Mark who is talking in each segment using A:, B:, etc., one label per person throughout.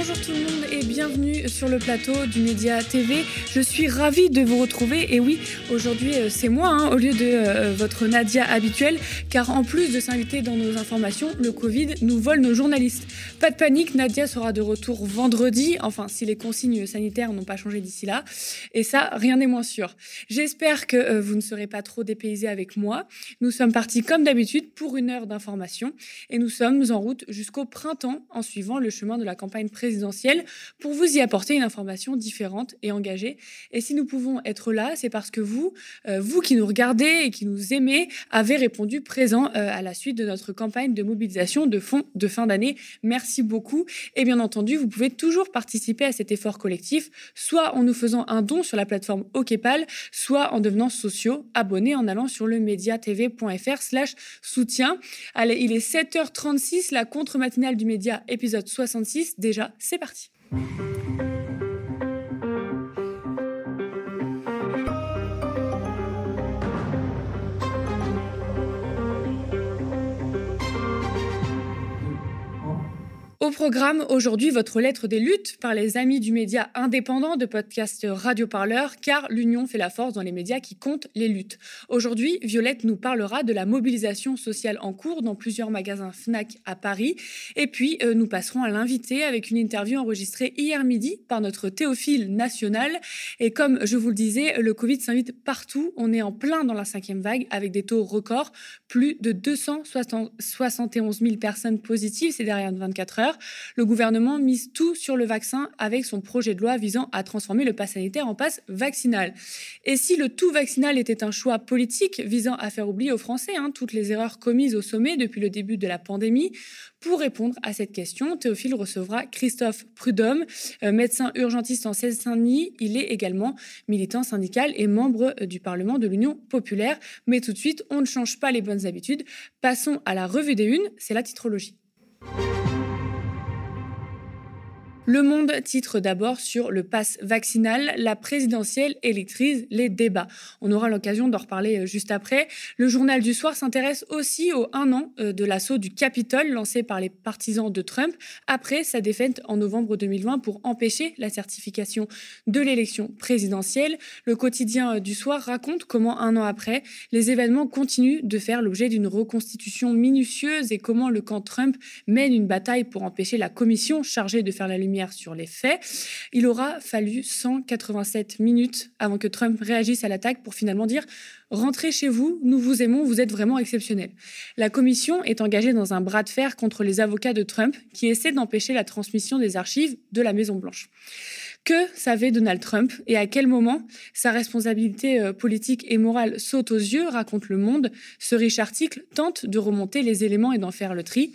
A: Bonjour tout le monde et bienvenue sur le plateau du Média TV. Je suis ravie de vous retrouver et oui, aujourd'hui euh, c'est moi hein, au lieu de euh, votre Nadia habituelle car en plus de s'inviter dans nos informations, le Covid nous vole nos journalistes. Pas de panique, Nadia sera de retour vendredi, enfin si les consignes sanitaires n'ont pas changé d'ici là et ça rien n'est moins sûr. J'espère que euh, vous ne serez pas trop dépaysés avec moi. Nous sommes partis comme d'habitude pour une heure d'information et nous sommes en route jusqu'au printemps en suivant le chemin de la campagne présidentielle pour vous y apporter une information différente et engagée. Et si nous pouvons être là, c'est parce que vous, euh, vous qui nous regardez et qui nous aimez, avez répondu présent euh, à la suite de notre campagne de mobilisation de fonds de fin d'année. Merci beaucoup. Et bien entendu, vous pouvez toujours participer à cet effort collectif, soit en nous faisant un don sur la plateforme OKPAL, soit en devenant sociaux, abonnés en allant sur le mediatv.fr slash soutien. Allez, il est 7h36, la contre-matinale du média, épisode 66. Déjà, c'est parti. Au programme aujourd'hui, votre lettre des luttes par les amis du média indépendant de podcast Radio Parleur, car l'union fait la force dans les médias qui comptent les luttes. Aujourd'hui, Violette nous parlera de la mobilisation sociale en cours dans plusieurs magasins Fnac à Paris. Et puis, euh, nous passerons à l'invité avec une interview enregistrée hier midi par notre Théophile national. Et comme je vous le disais, le Covid s'invite partout. On est en plein dans la cinquième vague avec des taux records. Plus de 271 000 personnes positives ces dernières 24 heures le gouvernement mise tout sur le vaccin avec son projet de loi visant à transformer le pass sanitaire en passe vaccinal. Et si le tout vaccinal était un choix politique visant à faire oublier aux Français hein, toutes les erreurs commises au sommet depuis le début de la pandémie, pour répondre à cette question, Théophile recevra Christophe Prudhomme, euh, médecin urgentiste en Seine-Saint-Denis. Il est également militant syndical et membre euh, du Parlement de l'Union populaire. Mais tout de suite, on ne change pas les bonnes habitudes. Passons à la revue des unes, c'est la titrologie. Le Monde titre d'abord sur le pass vaccinal. La présidentielle électrise les débats. On aura l'occasion d'en reparler euh, juste après. Le journal du soir s'intéresse aussi au un an euh, de l'assaut du Capitole lancé par les partisans de Trump après sa défaite en novembre 2020 pour empêcher la certification de l'élection présidentielle. Le quotidien euh, du soir raconte comment un an après, les événements continuent de faire l'objet d'une reconstitution minutieuse et comment le camp Trump mène une bataille pour empêcher la commission chargée de faire la lumière sur les faits. Il aura fallu 187 minutes avant que Trump réagisse à l'attaque pour finalement dire Rentrez chez vous, nous vous aimons, vous êtes vraiment exceptionnel. La commission est engagée dans un bras de fer contre les avocats de Trump qui essaient d'empêcher la transmission des archives de la Maison-Blanche. Que savait Donald Trump et à quel moment sa responsabilité euh, politique et morale saute aux yeux, raconte Le Monde. Ce riche article tente de remonter les éléments et d'en faire le tri.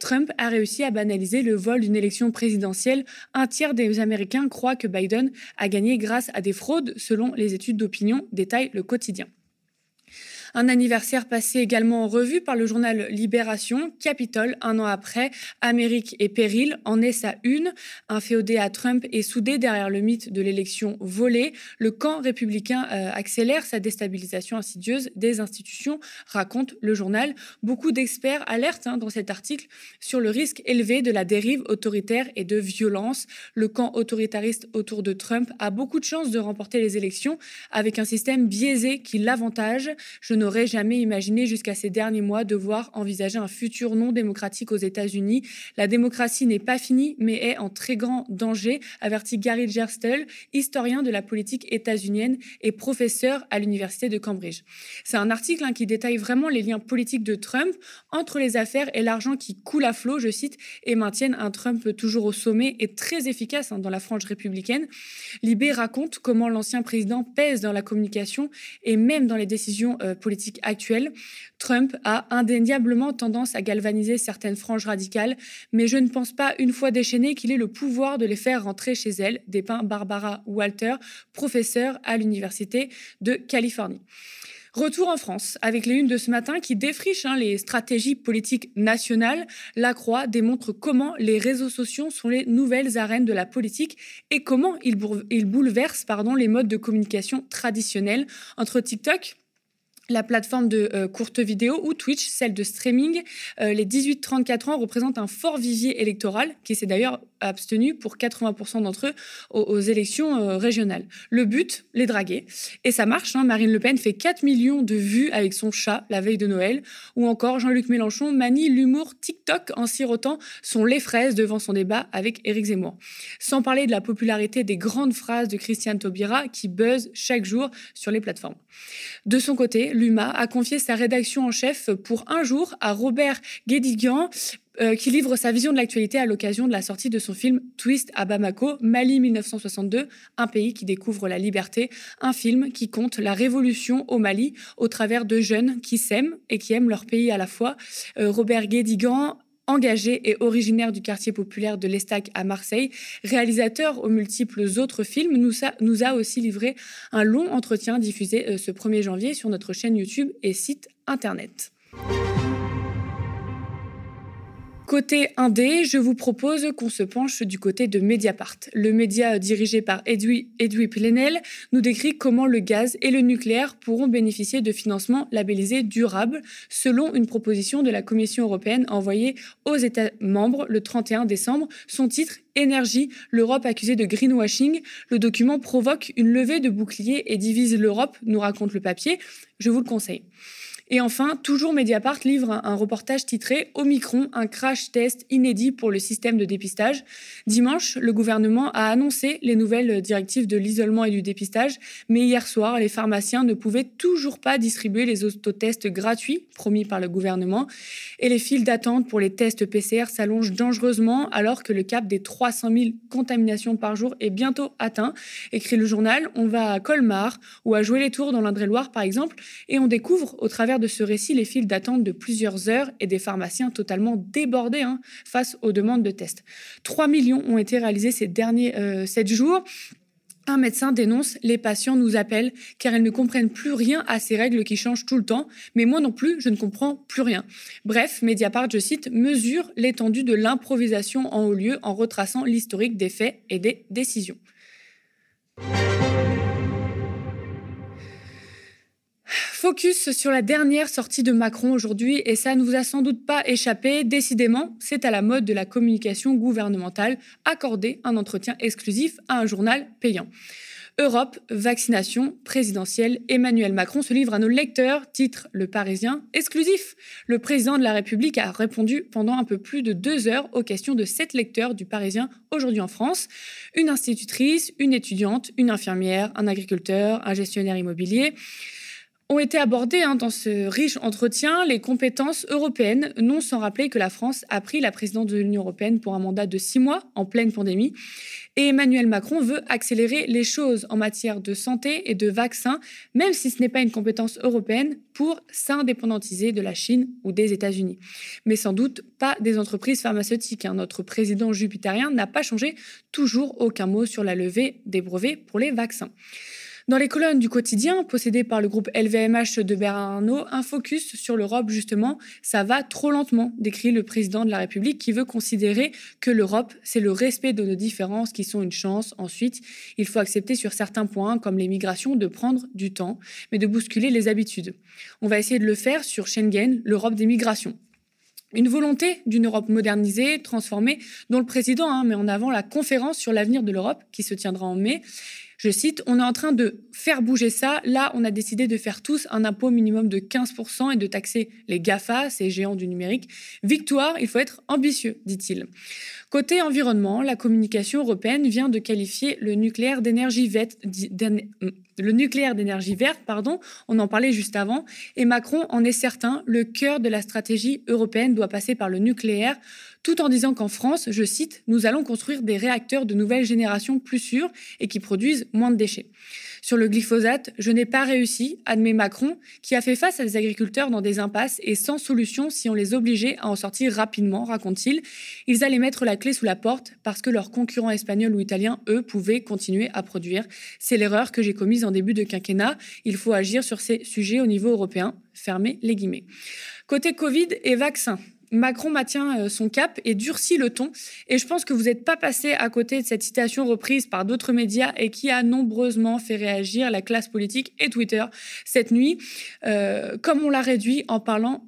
A: Trump a réussi à banaliser le vol d'une élection présidentielle. Un tiers des Américains croient que Biden a gagné grâce à des fraudes, selon les études d'opinion, détaille le quotidien. Un anniversaire passé également en revue par le journal Libération. Capitole, un an après, Amérique et péril en est sa une. Un féodé à Trump est soudé derrière le mythe de l'élection volée. Le camp républicain euh, accélère sa déstabilisation insidieuse des institutions, raconte le journal. Beaucoup d'experts alertent hein, dans cet article sur le risque élevé de la dérive autoritaire et de violence. Le camp autoritariste autour de Trump a beaucoup de chances de remporter les élections avec un système biaisé qui l'avantage. Je n'aurais jamais imaginé jusqu'à ces derniers mois devoir envisager un futur non démocratique aux États-Unis. La démocratie n'est pas finie, mais est en très grand danger, avertit Gary Gerstel, historien de la politique états-unienne et professeur à l'université de Cambridge. C'est un article hein, qui détaille vraiment les liens politiques de Trump entre les affaires et l'argent qui coule à flot, je cite, et maintiennent un Trump toujours au sommet et très efficace hein, dans la frange républicaine. Libé raconte comment l'ancien président pèse dans la communication et même dans les décisions euh, politiques politique actuelle, Trump a indéniablement tendance à galvaniser certaines franges radicales, mais je ne pense pas, une fois déchaîné, qu'il ait le pouvoir de les faire rentrer chez elle, dépeint Barbara Walter, professeure à l'Université de Californie. Retour en France avec les unes de ce matin qui défrichent hein, les stratégies politiques nationales. La Croix démontre comment les réseaux sociaux sont les nouvelles arènes de la politique et comment ils, bouleversent les modes de communication traditionnels entre TikTok, la plateforme de euh, courte vidéo ou Twitch, celle de streaming. Euh, les 18-34 ans représentent un fort vivier électoral qui s'est d'ailleurs abstenus pour 80% d'entre eux aux, élections euh, régionales. Le but, les draguer. Et ça marche, hein. Marine Le Pen fait 4 millions de vues avec son chat la veille de Noël, ou encore Jean-Luc Mélenchon manie l'humour TikTok en sirotant son lait fraise devant son débat avec Éric Zemmour. Sans parler de la popularité des grandes phrases de Christiane Taubira qui buzz chaque jour sur les plateformes. De son côté, l'UMA a confié sa rédaction en chef pour un jour à Robert Guédiguian, euh, qui livre sa vision de l'actualité à l'occasion de la sortie de son film Twist à Bamako, Mali 1962, un pays qui découvre la liberté, un film qui compte la révolution au Mali au travers de jeunes qui s'aiment et qui aiment leur pays à la fois. Euh, Robert Guédigan engagé et originaire du quartier populaire de l'Estac à Marseille, réalisateur aux multiples autres films, nous a, nous a aussi livré un long entretien diffusé euh, ce 1er janvier sur notre chaîne YouTube et site internet. Côté indé, je vous propose qu'on se penche du côté de Mediapart. Le média dirigé par Edoui Plenel nous décrit comment le gaz et le nucléaire pourront bénéficier de financements labellisés durables, selon une proposition de la Commission européenne envoyée aux États membres le 31 décembre. Son titre Énergie, l'Europe accusée de greenwashing. Le document provoque une levée de boucliers et divise l'Europe, nous raconte le papier. Je vous le conseille. Et enfin, toujours Mediapart livre un, reportage titré Omicron, un crash test inédit pour le système de dépistage. Dimanche, le gouvernement a annoncé les nouvelles directives de l'isolement et du dépistage, mais hier soir, les pharmaciens ne pouvaient toujours pas distribuer les autotests gratuits promis par le gouvernement. Et les files d'attente pour les tests PCR s'allongent dangereusement alors que le cap des 300 000 contaminations par jour est bientôt atteint. Écrit le journal, on va à Colmar ou à jouer les tours dans l'Indre-et-Loire par exemple, et on découvre au travers de ce récit les files d'attente de plusieurs heures et des pharmaciens totalement débordés hein, face aux demandes de tests. 3 millions ont été réalisés ces derniers euh, 7 jours. Un médecin dénonce les patients nous appellent car ils ne comprennent plus rien à ces règles qui changent tout le temps, mais moi non plus, je ne comprends plus rien. Bref, Mediapart, je cite, mesure l'étendue de l'improvisation en haut lieu en retraçant l'historique des faits et des décisions. Focus sur la dernière sortie de Macron aujourd'hui, et ça ne vous a sans doute pas échappé. Décidément, c'est à la mode de la communication gouvernementale accorder un entretien exclusif à un journal payant. Europe, vaccination présidentielle, Emmanuel Macron se livre à nos lecteurs, titre Le Parisien, exclusif. Le président de la République a répondu pendant un peu plus de deux heures aux questions de sept lecteurs du Parisien aujourd'hui en France. Une institutrice, une étudiante, une infirmière, un agriculteur, un gestionnaire immobilier ont été abordées hein, dans ce riche entretien les compétences européennes, non sans rappeler que la France a pris la présidence de l'Union européenne pour un mandat de six mois en pleine pandémie. Et Emmanuel Macron veut accélérer les choses en matière de santé et de vaccins, même si ce n'est pas une compétence européenne, pour s'indépendantiser de la Chine ou des États-Unis. Mais sans doute pas des entreprises pharmaceutiques. Hein. Notre président jupitérien n'a pas changé toujours aucun mot sur la levée des brevets pour les vaccins. Dans les colonnes du quotidien, possédées par le groupe LVMH de Bernard un focus sur l'Europe, justement, ça va trop lentement, décrit le président de la République qui veut considérer que l'Europe, c'est le respect de nos différences qui sont une chance. Ensuite, il faut accepter sur certains points, comme les migrations, de prendre du temps, mais de bousculer les habitudes. On va essayer de le faire sur Schengen, l'Europe des migrations. Une volonté d'une Europe modernisée, transformée, dont le président hein, met en avant la conférence sur l'avenir de l'Europe qui se tiendra en mai je cite, on est en train de faire bouger ça. Là, on a décidé de faire tous un impôt minimum de 15% et de taxer les GAFA, ces géants du numérique. Victoire, il faut être ambitieux, dit-il. Côté environnement, la communication européenne vient de qualifier le nucléaire d'énergie verte, le nucléaire d'énergie verte, pardon, on en parlait juste avant, et Macron en est certain, le cœur de la stratégie européenne doit passer par le nucléaire, tout en disant qu'en France, je cite, nous allons construire des réacteurs de nouvelle génération plus sûrs et qui produisent moins de déchets. Sur le glyphosate, je n'ai pas réussi, admet Macron, qui a fait face à des agriculteurs dans des impasses et sans solution si on les obligeait à en sortir rapidement, raconte-t-il. Ils allaient mettre la clé sous la porte parce que leurs concurrents espagnols ou italiens, eux, pouvaient continuer à produire. C'est l'erreur que j'ai commise en début de quinquennat. Il faut agir sur ces sujets au niveau européen. Fermez les guillemets. Côté Covid et vaccins, Macron maintient son cap et durcit le ton. Et je pense que vous n'êtes pas passé à côté de cette citation reprise par d'autres médias et qui a nombreusement fait réagir la classe politique et Twitter cette nuit. comme on l'a réduit en parlant,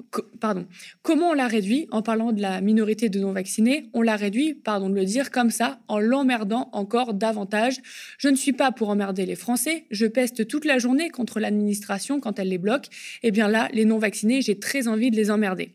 A: comment on l'a réduit en parlant de la minorité de non-vaccinés On l'a réduit, pardon de le dire, comme ça, en l'emmerdant encore davantage. Je ne suis pas pour emmerder les Français. Je peste toute la journée contre l'administration quand elle les bloque. Eh bien là, les non-vaccinés, j'ai très envie de les emmerder.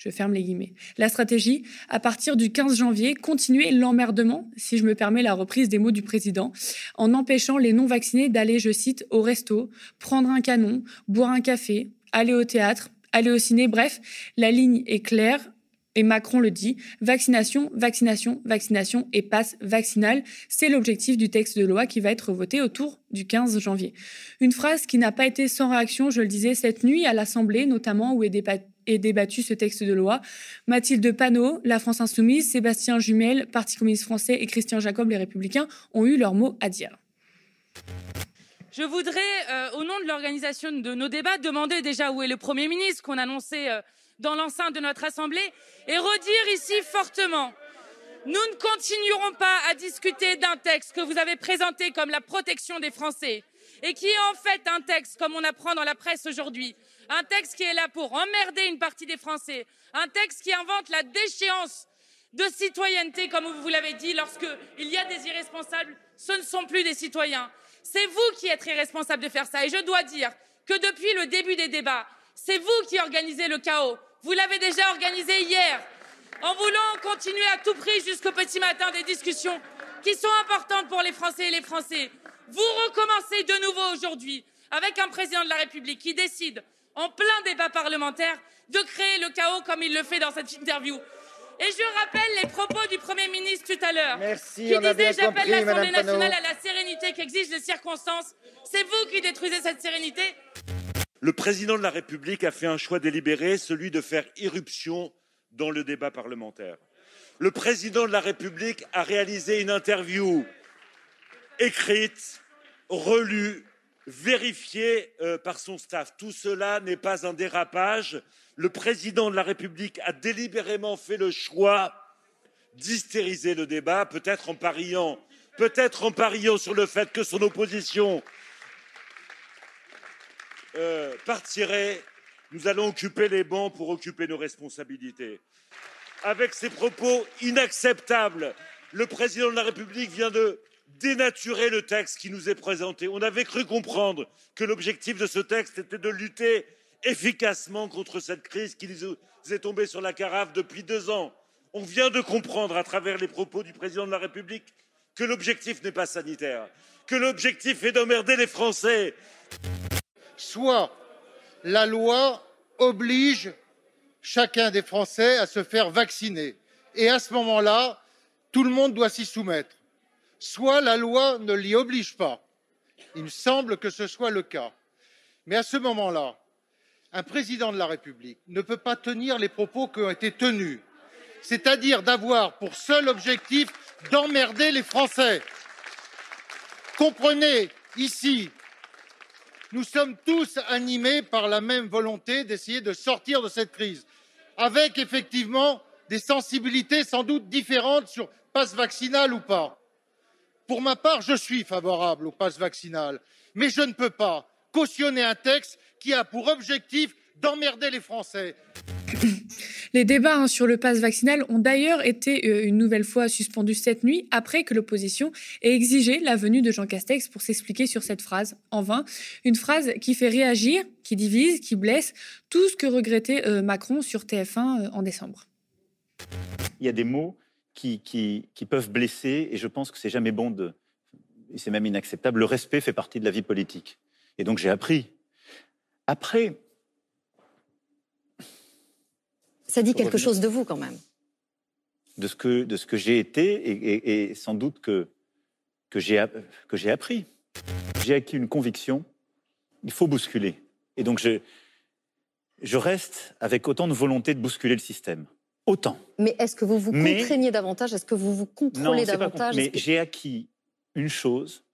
A: Je ferme les guillemets. La stratégie, à partir du 15 janvier, continuer l'emmerdement, si je me permets la reprise des mots du président, en empêchant les non-vaccinés d'aller, je cite, au resto, prendre un canon, boire un café, aller au théâtre, aller au ciné. Bref, la ligne est claire. Et Macron le dit, vaccination, vaccination, vaccination et passe vaccinal, c'est l'objectif du texte de loi qui va être voté autour du 15 janvier. Une phrase qui n'a pas été sans réaction, je le disais, cette nuit à l'Assemblée, notamment où est débattu, ce texte de loi. Mathilde Panot, La France Insoumise, Sébastien Jumel, Parti communiste français et Christian Jacob, les Républicains, ont eu leur mot à dire.
B: Je voudrais, euh, au nom de l'organisation de nos débats, demander déjà où est le Premier ministre qu'on annonçait euh, dans l'enceinte de notre Assemblée et redire ici fortement nous ne continuerons pas à discuter d'un texte que vous avez présenté comme la protection des Français et qui est en fait un texte, comme on apprend dans la presse aujourd'hui, un texte qui est là pour emmerder une partie des Français, un texte qui invente la déchéance de citoyenneté, comme vous l'avez dit, lorsqu'il y a des irresponsables, ce ne sont plus des citoyens. C'est vous qui êtes irresponsable de faire ça. Et je dois dire que depuis le début des débats, c'est vous qui organisez le chaos. Vous l'avez déjà organisé hier, en voulant continuer à tout prix jusqu'au petit matin des discussions qui sont importantes pour les Français et les Français. Vous recommencez de nouveau aujourd'hui avec un président de la République qui décide, en plein débat parlementaire, de créer le chaos comme il le fait dans cette interview. Et je rappelle les propos du Premier ministre tout à l'heure, qui disait J'appelle l'Assemblée nationale à la sérénité qu'exigent les circonstances. C'est vous qui détruisez cette sérénité
C: le président de la République a fait un choix délibéré, celui de faire irruption dans le débat parlementaire. Le président de la République a réalisé une interview écrite, relue, vérifiée euh, par son staff. Tout cela n'est pas un dérapage. Le président de la République a délibérément fait le choix d'hystériser le débat, peut-être en pariant, peut-être en pariant sur le fait que son opposition euh, partirait, nous allons occuper les bancs pour occuper nos responsabilités. Avec ces propos inacceptables, le président de la République vient de dénaturer le texte qui nous est présenté. On avait cru comprendre que l'objectif de ce texte était de lutter efficacement contre cette crise qui nous est tombée sur la carafe depuis deux ans. On vient de comprendre à travers les propos du président de la République que l'objectif n'est pas sanitaire, que l'objectif est d'emmerder les Français
D: soit la loi oblige chacun des Français à se faire vacciner et à ce moment là, tout le monde doit s'y soumettre, soit la loi ne l'y oblige pas. Il me semble que ce soit le cas. Mais à ce moment là, un président de la République ne peut pas tenir les propos qui ont été tenus, c'est-à-dire d'avoir pour seul objectif d'emmerder les Français. Comprenez ici nous sommes tous animés par la même volonté d'essayer de sortir de cette crise, avec effectivement des sensibilités sans doute différentes sur passe vaccinal ou pas. Pour ma part, je suis favorable au passe vaccinal, mais je ne peux pas cautionner un texte qui a pour objectif d'emmerder les Français.
A: Les débats hein, sur le pass vaccinal ont d'ailleurs été euh, une nouvelle fois suspendus cette nuit après que l'opposition ait exigé la venue de Jean Castex pour s'expliquer sur cette phrase. En vain, une phrase qui fait réagir, qui divise, qui blesse, tout ce que regrettait euh, Macron sur TF1 euh, en décembre.
E: Il y a des mots qui, qui, qui peuvent blesser et je pense que c'est jamais bon de... C'est même inacceptable. Le respect fait partie de la vie politique. Et donc j'ai appris. Après,
F: Ça dit quelque chose de vous quand même.
E: De ce que, de ce que j'ai été et, sans doute que, que j'ai appris. J'ai acquis une conviction, il faut bousculer. Et donc je, je reste avec autant de volonté de bousculer le système. Autant.
F: Mais est-ce que vous vous contraignez davantage? Est-ce que vous vous contrôlez davantage?
E: Mais j'ai acquis une chose,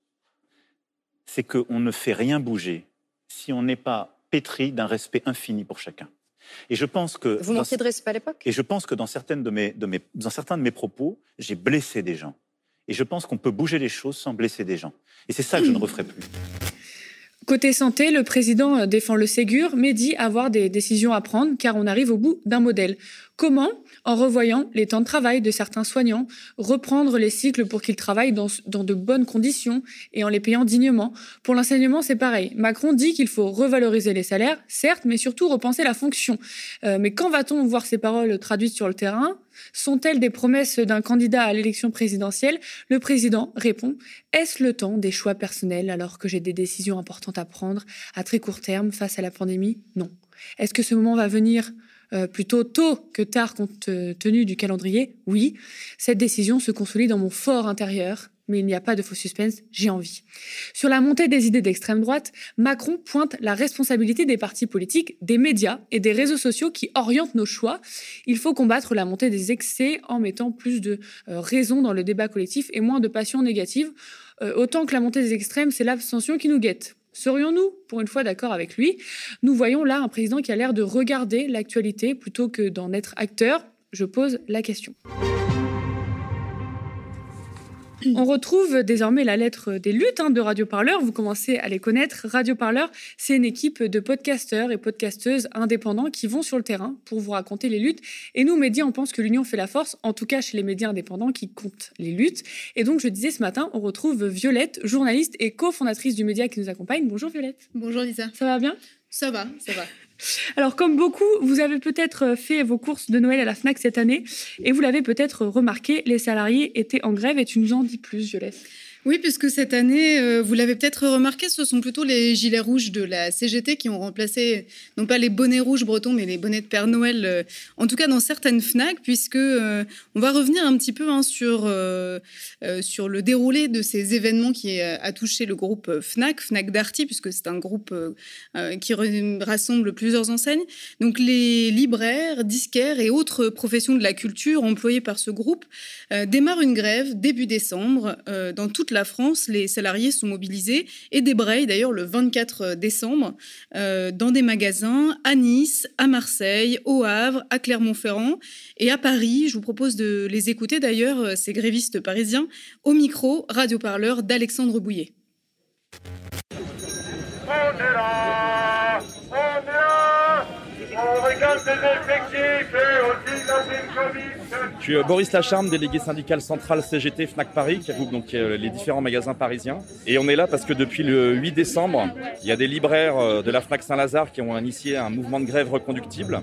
E: c'est qu'on ne fait rien bouger si on n'est pas pétri d'un respect infini pour chacun. Et je pense que
F: vous manquiez de respect à l'époque?
E: Et je pense que dans certaines de mes, de mes, dans certains de mes propos, j'ai blessé des gens. Et je pense qu'on peut bouger les choses sans blesser des gens. Et c'est ça que je ne referai plus.
A: Côté santé, le président euh, défend le Ségur, mais dit avoir des décisions à prendre car on arrive au bout d'un modèle. Comment? En revoyant les temps de travail de certains soignants, reprendre les cycles pour qu'ils travaillent dans, de bonnes conditions et en les payant dignement. Pour l'enseignement, c'est pareil. Macron dit qu'il faut revaloriser les salaires, certes, mais surtout repenser la fonction. Euh, mais quand va-t-on voir ces paroles traduites sur le terrain? Sont-elles des promesses d'un candidat à l'élection présidentielle? Le président répond Est-ce le temps des choix personnels alors que j'ai des décisions importantes à prendre à très court terme face à la pandémie? Non. Est-ce que ce moment va venir euh, plutôt tôt que tard compte tenu du calendrier? Oui. Cette décision se consolide dans mon fort intérieur mais il n'y a pas de faux suspense, j'ai envie. Sur la montée des idées d'extrême droite, Macron pointe la responsabilité des partis politiques, des médias et des réseaux sociaux qui orientent nos choix. Il faut combattre la montée des excès en mettant plus de euh, raison dans le débat collectif et moins de passion négative. Euh, autant que la montée des extrêmes, c'est l'abstention qui nous guette. Serions-nous, pour une fois, d'accord avec lui? Nous voyons là un président qui a l'air de regarder l'actualité plutôt que d'en être acteur. Je pose la question. On retrouve désormais la lettre des luttes hein, de Radio Parleur. Vous commencez à les connaître. Radio Parleur, c'est une équipe de podcasteurs et podcasteuses indépendants qui vont sur le terrain pour vous raconter les luttes. Et nous, médias, on pense que l'union fait la force, en tout cas chez les médias indépendants qui comptent les luttes. Et donc, je disais ce matin, on retrouve Violette, journaliste et cofondatrice du média qui nous accompagne. Bonjour Violette.
G: Bonjour Lisa.
A: Ça va bien?
G: Ça va, ça va.
A: Alors, comme beaucoup, vous avez peut-être euh, fait vos courses de Noël à la FNAC cette année et vous l'avez peut-être remarqué, les salariés étaient en grève et tu nous en dis plus, Violette.
G: Oui, puisque cette année, euh, vous l'avez peut-être remarqué, ce sont plutôt les gilets rouges de la CGT qui ont remplacé, non pas les bonnets rouges bretons, mais les bonnets de Père Noël, euh, en tout cas dans certaines FNAC, puisque euh, on va revenir un petit peu hein, sur, sur le déroulé de ces événements qui a touché le groupe FNAC, FNAC Darty, puisque c'est un groupe qui rassemble plusieurs enseignes. Donc les libraires, disquaires et autres professions de la culture employées par ce groupe démarrent une grève début décembre dans toute la France, les salariés sont mobilisés et débrayent d'ailleurs le 24 décembre euh, dans des magasins à Nice, à Marseille, au Havre, à Clermont-Ferrand et à Paris. Je vous propose de les écouter d'ailleurs, euh, ces grévistes parisiens, au micro radio-parleur d'Alexandre Bouillet.
H: Je suis euh, Boris Lacharme, délégué syndical central CGT Fnac Paris, qui regroupe donc euh, les différents magasins parisiens. Et on est là parce que depuis le 8 décembre, il y a des libraires euh, de la Fnac Saint-Lazare qui ont initié un mouvement de grève reconductible.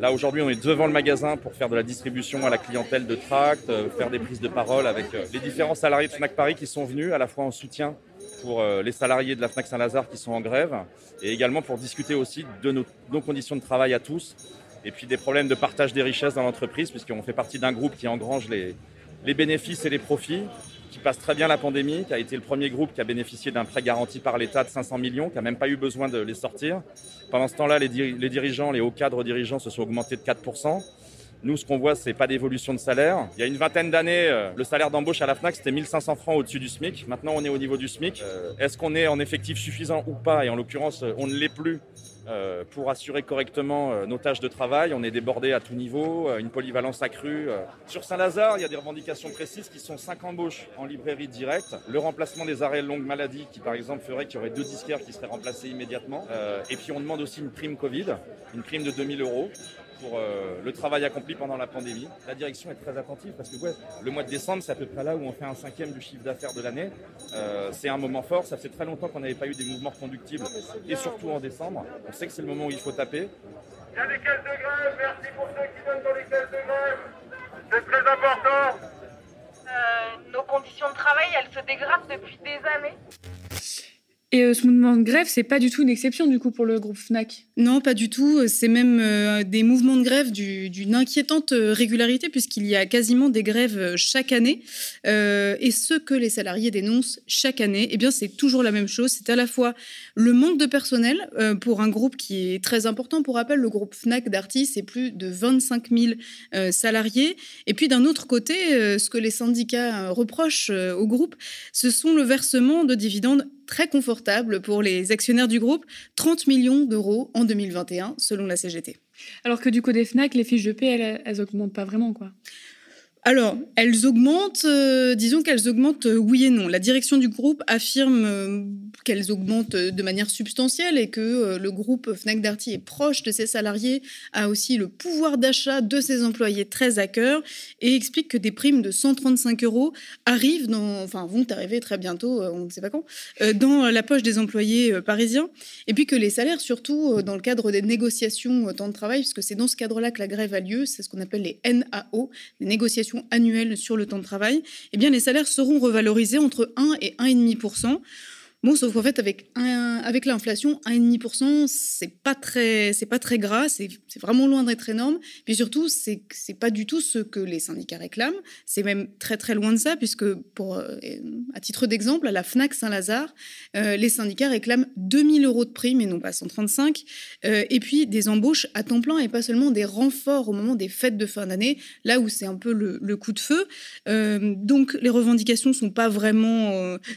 H: Là aujourd'hui, on est devant le magasin pour faire de la distribution à la clientèle de tracts, faire des prises de parole avec les différents salariés de Fnac Paris qui sont venus à la fois en soutien pour les salariés de la Fnac Saint-Lazare qui sont en grève et également pour discuter aussi de nos, nos conditions de travail à tous et puis des problèmes de partage des richesses dans l'entreprise, puisqu'on fait partie d'un groupe qui engrange les, bénéfices et les profits, qui passe très bien la pandémie, qui a été le premier groupe qui a bénéficié d'un prêt garanti par l'État de 500 millions, qui n'a même pas eu besoin de les sortir. Pendant ce temps-là, les, dirigeants, les hauts cadres dirigeants se sont augmentés de 4%. Nous, ce qu'on voit, c'est pas d'évolution de salaire. Il y a une vingtaine d'années, euh, le salaire d'embauche à la FNAC, c'était 1500 francs au-dessus du SMIC. Maintenant, on est au niveau du SMIC. Euh, est-ce qu'on est en effectif suffisant ou pas? Et en l'occurrence, on ne l'est plus euh, pour assurer correctement euh, nos tâches de travail. On est débordé à tout niveau, euh, une polyvalence accrue. Sur Saint-Lazare, il y a des revendications précises qui sont 5 embauches en librairie directe, le remplacement des arrêts longue maladie qui par exemple ferait qu'il y aurait deux disquaires qui seraient remplacés immédiatement. et puis on demande aussi une prime Covid, une prime de 2000 euros pour euh, le travail accompli pendant la pandémie. La direction est très attentive parce que le mois de décembre, c'est à peu près là où on fait un cinquième du chiffre d'affaires de l'année. Euh, c'est un moment fort. Ça fait très longtemps qu'on n'avait pas eu des mouvements conductibles et surtout en décembre. On sait que c'est le moment où il faut taper.
I: Il y a des caisses de grève. Merci pour ceux qui donnent dans les caisses de grève. C'est très important.
J: Euh, nos conditions de travail, elles se dégradent depuis des années.
A: Et euh, ce mouvement de grève, c'est pas du tout une exception du coup pour le groupe Fnac.
G: Non, pas du tout. C'est même euh, des mouvements de grève d'une inquiétante euh, régularité puisqu'il y a quasiment des grèves chaque année. et ce que les salariés dénoncent chaque année, eh bien c'est toujours la même chose. C'est à la fois le manque de personnel pour un groupe qui est très important. Pour rappel, le groupe Fnac d'Artis, c'est plus de 25 000 salariés. Et puis d'un autre côté, ce que les syndicats reprochent au groupe, ce sont le versement de dividendes très confortable pour les actionnaires du groupe, 30 millions d'euros en 2021 selon la CGT.
A: Alors que du côté FNAC, les fiches de paie, elles, elles augmentent pas vraiment, quoi.
G: Alors, elles augmentent, euh, disons qu'elles augmentent euh, oui et non. La direction du groupe affirme euh, qu'elles augmentent de manière substantielle et que le groupe Fnac Darty est proche de ses salariés, a aussi le pouvoir d'achat de ses employés très à cœur et explique que des primes de 135 euros arrivent, enfin vont arriver très bientôt, on ne sait pas quand, dans la poche des employés parisiens. Et puis que les salaires, surtout dans le cadre des négociations temps de travail, puisque c'est dans ce cadre-là que la grève a lieu, c'est ce qu'on appelle les NAO, les négociations annuelle sur le temps de travail, eh bien, les salaires seront revalorisés entre 1 et 1,5%. Bon, sauf qu'en fait, avec, avec l'inflation, 1,5%, c'est pas très, pas très gras, c'est, vraiment loin d'être énorme. Puis surtout, c'est, c'est pas du tout ce que les syndicats réclament. C'est même très très loin de ça, puisque pour, euh, à titre d'exemple, à la Fnac Saint-Lazare, euh, les syndicats réclament 2000 euros de prime et non pas 135, euh, et puis des embauches à temps plein et pas seulement des renforts au moment des fêtes de fin d'année, là où c'est un peu le, coup de feu. donc les revendications sont pas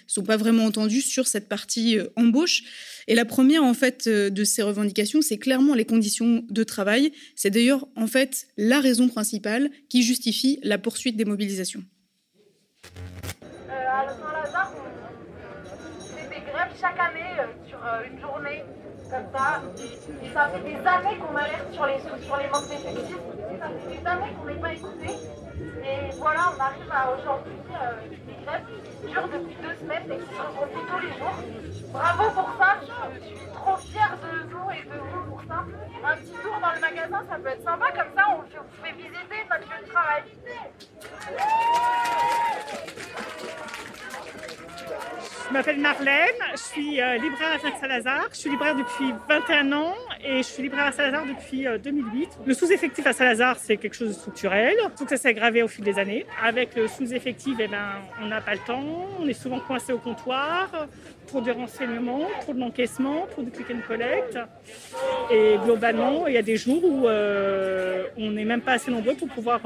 G: sont pas vraiment entendues sur cette cette partie euh, embauche. Et la première, en fait, euh, de ces revendications, c'est clairement les conditions de travail. C'est d'ailleurs, en fait, la raison principale qui justifie la poursuite des mobilisations.
J: Euh, comme ça. Et ça fait des années qu'on alerte sur les, sur les manques d'effectifs. Ça fait des années qu'on n'est pas écouté. Et voilà, on arrive à aujourd'hui des grèves qui durent depuis deux semaines et qui se regroupent tous les jours. Bravo pour ça, je suis trop fière de nous et de vous pour ça. Un petit tour dans le magasin, ça peut être sympa, comme ça on vous fait visiter notre lieu de travail.
K: Je m'appelle Marlène, je suis euh, libraire à Saint-Lazare. Je suis libraire depuis 21 ans et je suis libraire à Saint-Lazare depuis 2008. Euh, le sous-effectif à Saint-Lazare, c'est quelque chose de structurel. Tout ça s'est aggravé au fil des années. Avec le sous-effectif, eh ben, on n'a pas le temps. On est souvent coincé au comptoir pour du renseignement, pour de l'encaissement, pour du click and collect. Et globalement, il y a des jours où euh, on n'est même pas assez nombreux pour pouvoir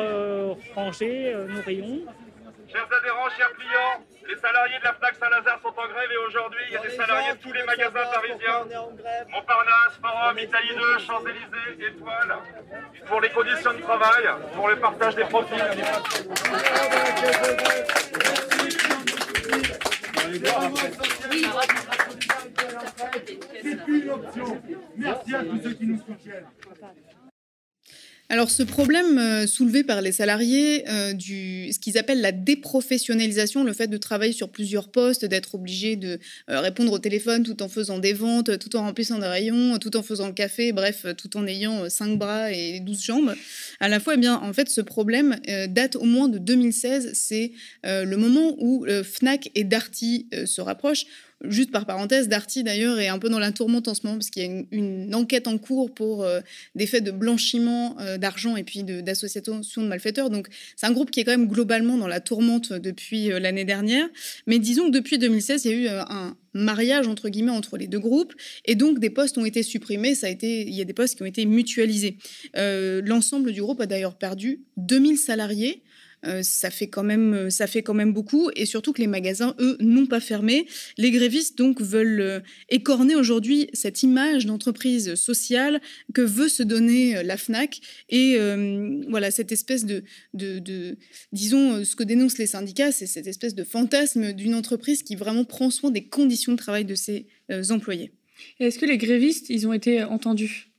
K: ranger nos rayons.
I: Chers adhérents, chers clients, les salariés de la FNAC Saint-Lazare sont en grève et aujourd'hui, il y a des salariés de tous les magasins parisiens. Montparnasse, Forum, Italie 2, Champs-Élysées, Étoile. Pour les conditions de travail, pour le partage des profits.
L: C'est une option. Merci à tous ceux qui nous soutiennent.
G: Alors ce problème euh, soulevé par les salariés euh, du ce qu'ils appellent la déprofessionnalisation, le fait de travailler sur plusieurs postes, d'être obligé de euh, répondre au téléphone tout en faisant des ventes, tout en remplissant des rayons, tout en faisant le café, bref, tout en ayant cinq bras et douze jambes. À la fois, eh bien, en fait, ce problème date au moins de 2016. C'est le moment où Fnac et Darty se rapprochent Juste par parenthèse, Darty d'ailleurs est un peu dans la tourmente en ce moment parce qu'il y a une, enquête en cours pour euh, des faits de blanchiment euh, d'argent et puis d'association de, malfaiteurs. Donc c'est un groupe qui est quand même globalement dans la tourmente depuis euh, l'année dernière. Mais disons que depuis 2016, il y a eu un mariage entre guillemets entre les deux groupes et donc des postes ont été supprimés. Ça a été, il y a des postes qui ont été mutualisés. L'ensemble du groupe a d'ailleurs perdu 2000 salariés. Euh, ça fait quand même euh, ça fait quand même beaucoup et surtout que les magasins eux n'ont pas fermé. Les grévistes donc veulent euh, écorner aujourd'hui cette image d'entreprise sociale que veut se donner la Fnac et voilà cette espèce de, de, disons ce que dénoncent les syndicats, c'est cette espèce de fantasme d'une entreprise qui vraiment prend soin des conditions de travail de ses employés.
A: Est-ce que les grévistes, ils ont été entendus?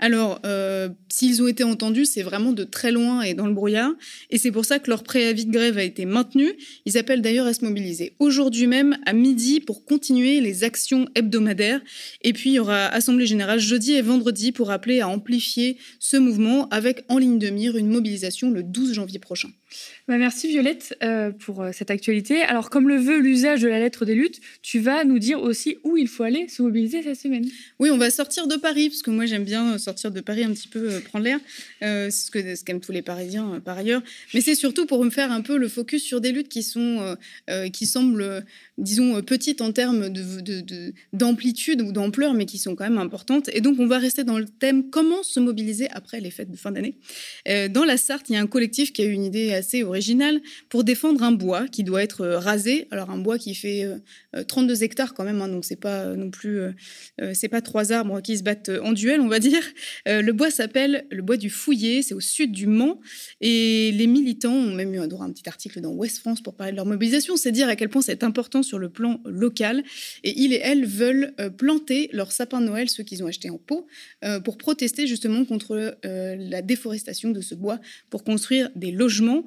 G: Alors, euh, s'ils ont été entendus, c'est vraiment de très loin et dans le brouillard. Et c'est pour ça que leur préavis de grève a été maintenu. Ils appellent d'ailleurs à se mobiliser aujourd'hui même à midi pour continuer les actions hebdomadaires. Et puis, il y aura Assemblée générale jeudi et vendredi pour appeler à amplifier ce mouvement avec en ligne de mire une mobilisation le 12 janvier prochain.
A: Bah, merci Violette euh, pour euh, cette actualité. Alors comme le veut l'usage de la lettre des luttes, tu vas nous dire aussi où il faut aller se mobiliser cette semaine.
G: Oui, on va sortir de Paris parce que moi j'aime bien sortir de Paris un petit peu euh, prendre l'air, c'est ce que ce qu'aiment tous les Parisiens par ailleurs. Mais c'est surtout pour me faire un peu le focus sur des luttes qui sont qui semblent disons petites en termes de, d'amplitude ou d'ampleur, mais qui sont quand même importantes. Et donc on va rester dans le thème comment se mobiliser après les fêtes de fin d'année. dans la Sarthe, il y a un collectif qui a eu une idée assez original pour défendre un bois qui doit être euh, rasé. Alors un bois qui fait 32 euh, euh, hectares quand même, hein, donc c'est pas non plus, c'est pas trois arbres qui se battent en duel, on va dire. le bois s'appelle le bois du Fouillé, c'est au sud du Mans. Et les militants ont même eu un, un petit article dans Ouest France pour parler de leur mobilisation. C'est dire à quel point c'est important sur le plan local. Et ils et elles veulent planter leur sapin de Noël, ceux qu'ils ont achetés en pot, pour protester justement contre la déforestation de ce bois pour construire des logements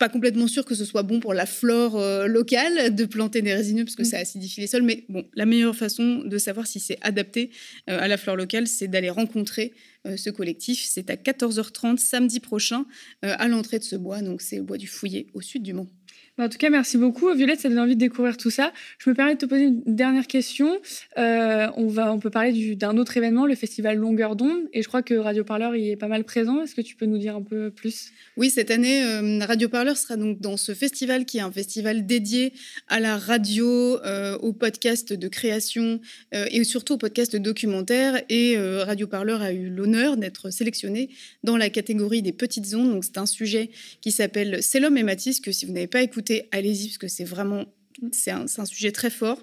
G: pas complètement sûr que ce soit bon pour la flore euh, locale de planter des résineux parce que mm. ça acidifie les sols. Mais bon, la meilleure façon de savoir si c'est adapté euh, à la flore locale, c'est d'aller rencontrer euh, ce collectif. C'est à 14h30 samedi prochain à l'entrée de ce bois. Donc c'est le bois du Fouillé au sud du Mans.
A: En tout cas, merci beaucoup. Violette, ça donne envie de découvrir tout ça. Je me permets de te poser une dernière question. Euh, on, peut parler d'un autre événement, le festival Longueur d'onde. Et je crois que Radio Parleur y est pas mal présent. Est-ce que tu peux nous dire un peu plus?
G: Oui, cette année, euh, Radio Parleur sera donc dans ce festival qui est un festival dédié à la radio, euh, au podcast de création et surtout au podcast documentaire. Et Radio Parleur a eu l'honneur d'être sélectionné dans la catégorie des petites ondes. Donc c'est un sujet qui s'appelle C'est l'homme et Matisse, que si vous n'avez pas écouté, allez-y parce que c'est vraiment c'est un, sujet très fort.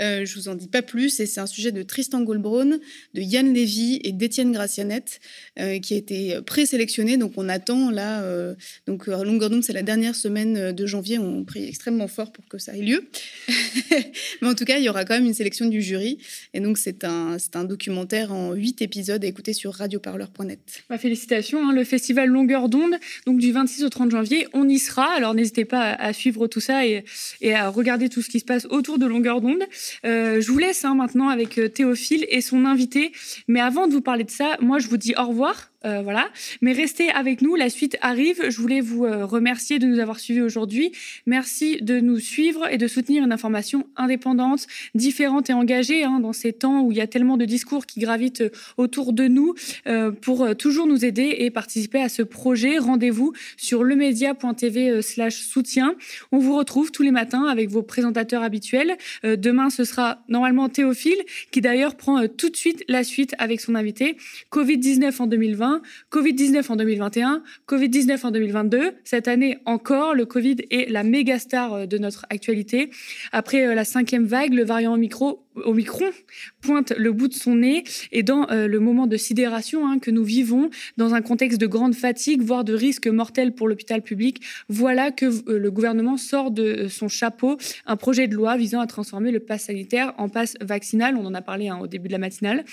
G: Euh, je vous en dis pas plus. Et c'est un sujet de Tristan Goldbraun, de Yann Lévy et d'Étienne Gracianette, euh, qui a été présélectionné. Donc on attend là. Euh, donc Longueur d'onde, c'est la dernière semaine de janvier. On prie extrêmement fort pour que ça ait lieu. Mais en tout cas, il y aura quand même une sélection du jury. Et donc c'est un, un documentaire en huit épisodes à écouter sur radioparleur.net.
A: Bah, félicitations. Hein. le festival Longueur d'onde, donc du 26 au 30 janvier, on y sera. Alors n'hésitez pas à, suivre tout ça et, et à regarder tout ce qui se passe autour de longueur d'onde. Euh, je vous laisse hein, maintenant avec euh, Théophile et son invité. Mais avant de vous parler de ça, moi, je vous dis au revoir. Euh, voilà. Mais restez avec nous, la suite arrive. Je voulais vous euh, remercier de nous avoir suivis aujourd'hui. Merci de nous suivre et de soutenir une information indépendante, différente et engagée hein, dans ces temps où il y a tellement de discours qui gravitent euh, autour de nous pour toujours nous aider et participer à ce projet. Rendez-vous sur lemedia.tv slash soutien. On vous retrouve tous les matins avec vos présentateurs habituels. demain, ce sera normalement Théophile qui d'ailleurs prend tout de suite la suite avec son invité. Covid-19 en 2020 Covid-19 en 2021, Covid-19 en 2022. Cette année encore, le Covid est la méga star euh, de notre actualité. Après euh, la cinquième vague, le variant Omicron Omicron pointe le bout de son nez et dans euh, le moment de sidération hein, que nous vivons, dans un contexte de grande fatigue, voire de risque mortel pour l'hôpital public, voilà que le gouvernement sort de son chapeau un projet de loi visant à transformer le pass sanitaire en pass vaccinal. On en a parlé hein, au début de la matinale.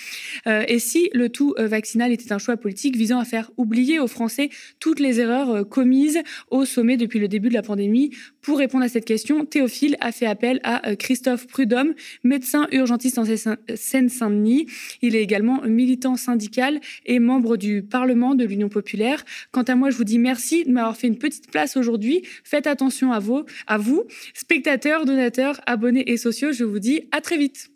A: et si le tout vaccinal était un choix politique, visant à faire oublier aux Français toutes les erreurs euh, commises au sommet depuis le début de la pandémie. Pour répondre à cette question, Théophile a fait appel à euh, Christophe Prudhomme, médecin urgentiste en Seine-Saint-Denis. Il est également militant syndical et membre du Parlement de l'Union populaire. Quant à moi, je vous dis merci de m'avoir fait une petite place aujourd'hui. Faites attention à vous, à vous, spectateurs, donateurs, abonnés et sociaux. Je vous dis à très vite.